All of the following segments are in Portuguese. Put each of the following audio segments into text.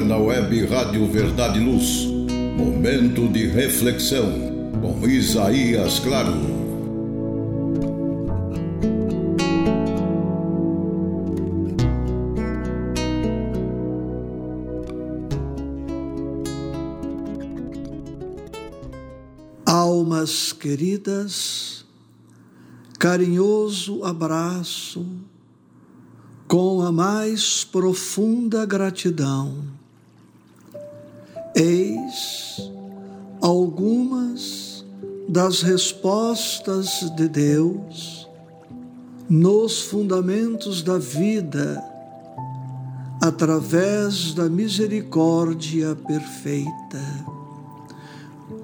agora na web Rádio Verdade e Luz. Momento de reflexão com Isaías Claro. Almas queridas, carinhoso abraço com a mais profunda gratidão. Eis algumas das respostas de Deus nos fundamentos da vida através da misericórdia perfeita.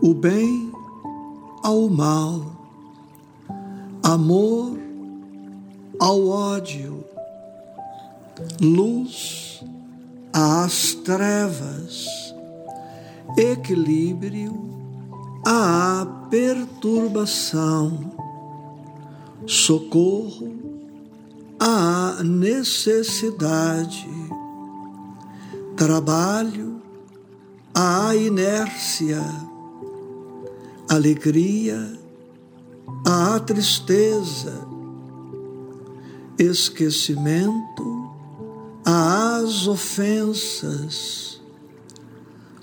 O bem ao mal, amor ao ódio, luz às trevas, equilíbrio à perturbação, socorro à necessidade, trabalho à inércia, alegria à tristeza, esquecimento às ofensas,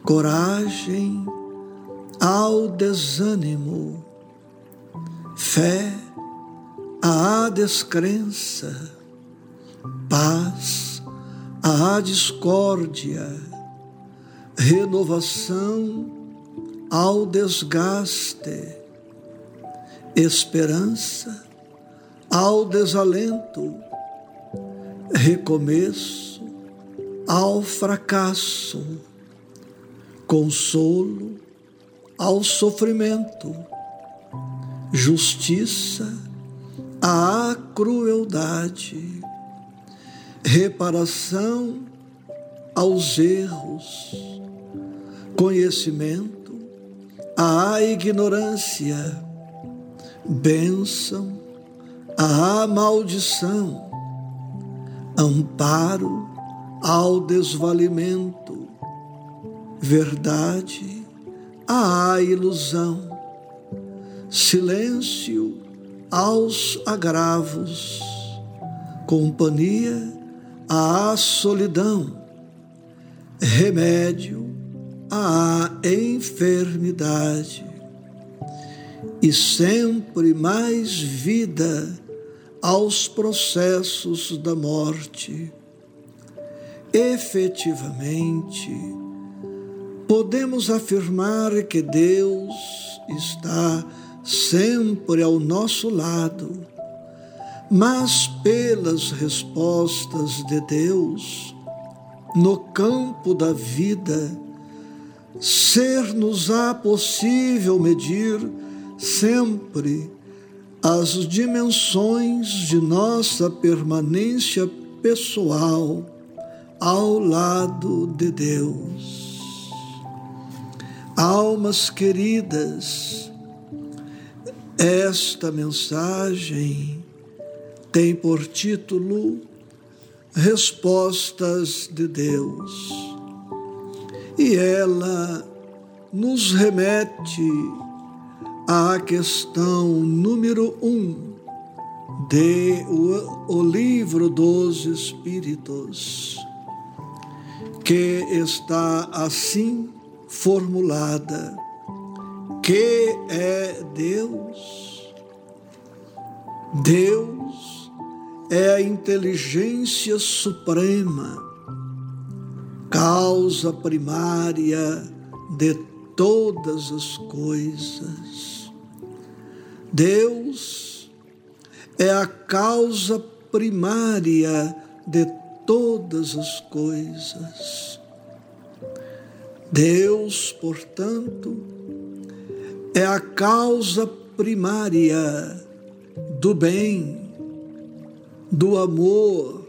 coragem ao desânimo, fé à descrença, paz à discórdia, renovação ao desgaste, esperança ao desalento recomeço ao fracasso, consolo ao sofrimento, justiça à crueldade, reparação aos erros, conhecimento à ignorância, bênção à maldição amparo ao desvalimento, verdade à ilusão, silêncio aos agravos, companhia à solidão, remédio à enfermidade. E sempre mais vida aos processos da morte. Efetivamente, podemos afirmar que Deus está sempre ao nosso lado, mas pelas respostas de Deus no campo da vida, ser-nos-á possível medir sempre as dimensões de nossa permanência pessoal ao lado de Deus. Almas queridas, esta mensagem tem por título Respostas de Deus. E ela nos remete à questão número um de o, o livro dos Espíritos, que está assim formulada: que é Deus? Deus é a inteligência suprema, causa primária de todas as coisas Deus é a causa primária de todas as coisas. Deus, portanto, é a causa primária do bem, do amor,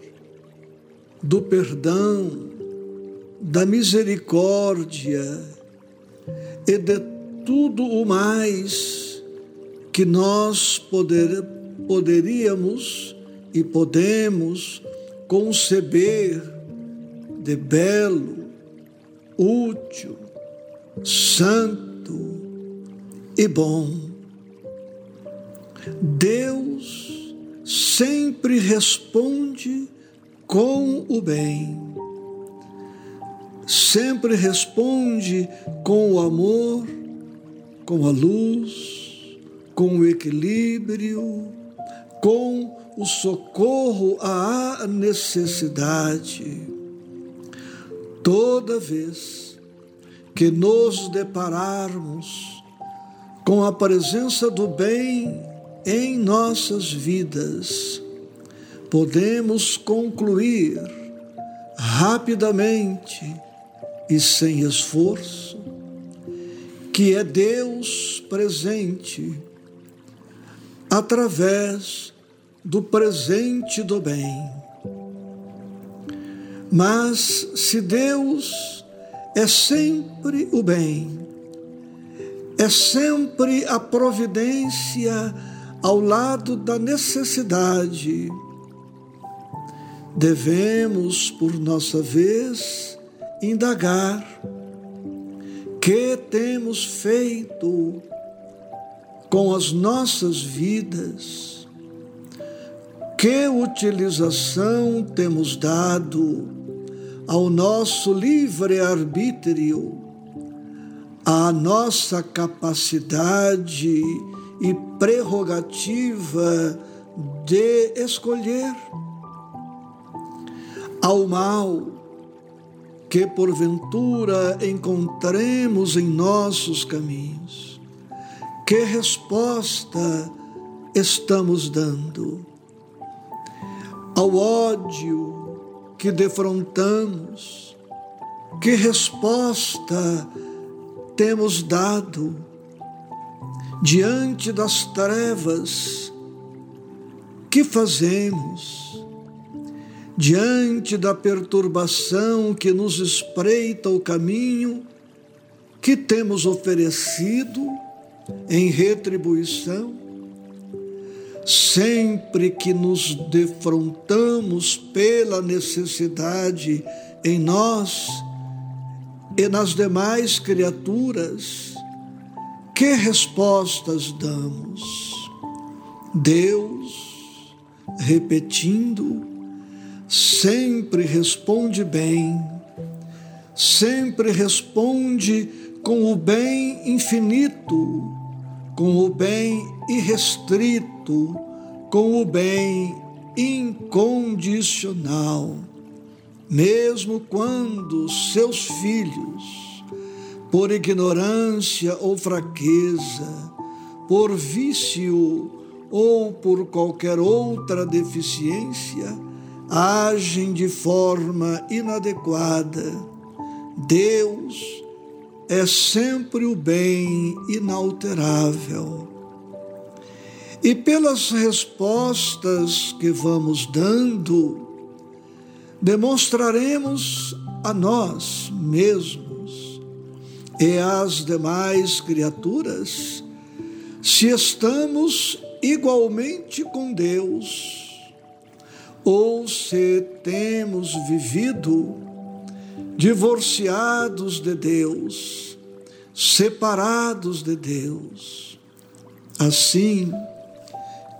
do perdão, da misericórdia e de tudo o mais que nós poder, poderíamos e podemos conceber de belo, útil, santo e bom. Deus sempre responde com o bem, sempre responde com o amor, com a luz, com o equilíbrio, com o socorro à necessidade. Toda vez que nos depararmos com a presença do bem em nossas vidas, podemos concluir rapidamente e sem esforço que é Deus presente através do presente do bem. Mas se Deus é sempre o bem, é sempre a providência ao lado da necessidade, devemos, por nossa vez, indagar que temos feito com as nossas vidas, que utilização temos dado ao nosso livre-arbítrio, à nossa capacidade e prerrogativa de escolher ao mal que porventura encontremos em nossos caminhos. Que resposta estamos dando ao ódio que defrontamos? Que resposta temos dado diante das trevas que fazemos? diante da perturbação que nos espreita o caminho, que temos oferecido em retribuição? Sempre que nos defrontamos pela necessidade em nós e nas demais criaturas, que respostas damos? Deus, repetindo, sempre responde bem, sempre responde com o bem infinito, com o bem irrestrito, com o bem incondicional. Mesmo quando seus filhos, por ignorância ou fraqueza, por vício ou por qualquer outra deficiência, agem de forma inadequada. Deus é sempre o bem inalterável. E pelas respostas que vamos dando, demonstraremos a nós mesmos e às demais criaturas se estamos igualmente com Deus ou se temos vivido divorciados de Deus, separados de Deus. Assim,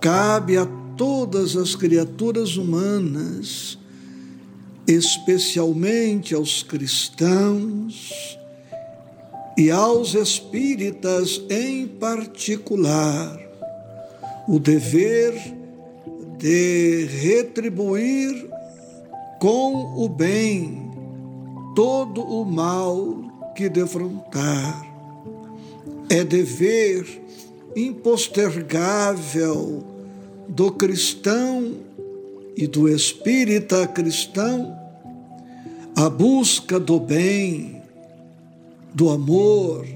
cabe a todas as criaturas humanas, especialmente aos cristãos e aos espíritas em particular, o dever de retribuir com o bem todo o mal que defrontar. É dever impostergável do cristão e do espírita cristão a busca do bem, do amor,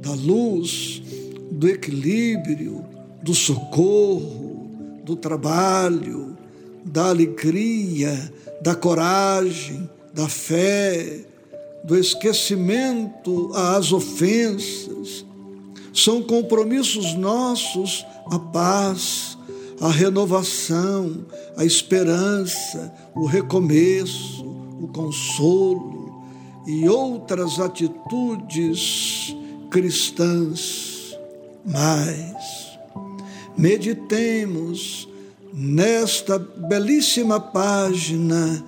da luz, do equilíbrio, do socorro, do trabalho, da alegria, da coragem, da fé, do esquecimento às ofensas. São compromissos nossos a paz, a renovação, a esperança, o recomeço, o consolo e outras atitudes cristãs. Mas meditemos nesta belíssima página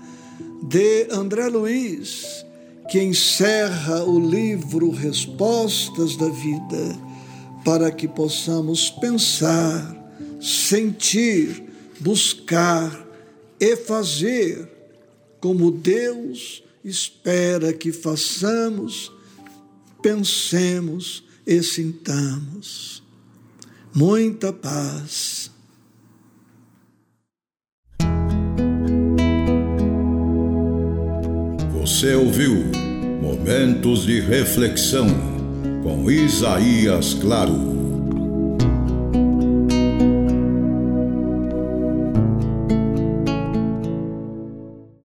de André Luiz, que encerra o livro Respostas da Vida, para que possamos pensar, sentir, buscar e fazer como Deus espera que façamos, pensemos e sintamos. Muita paz. Você ouviu Momentos de Reflexão com Isaías Claro.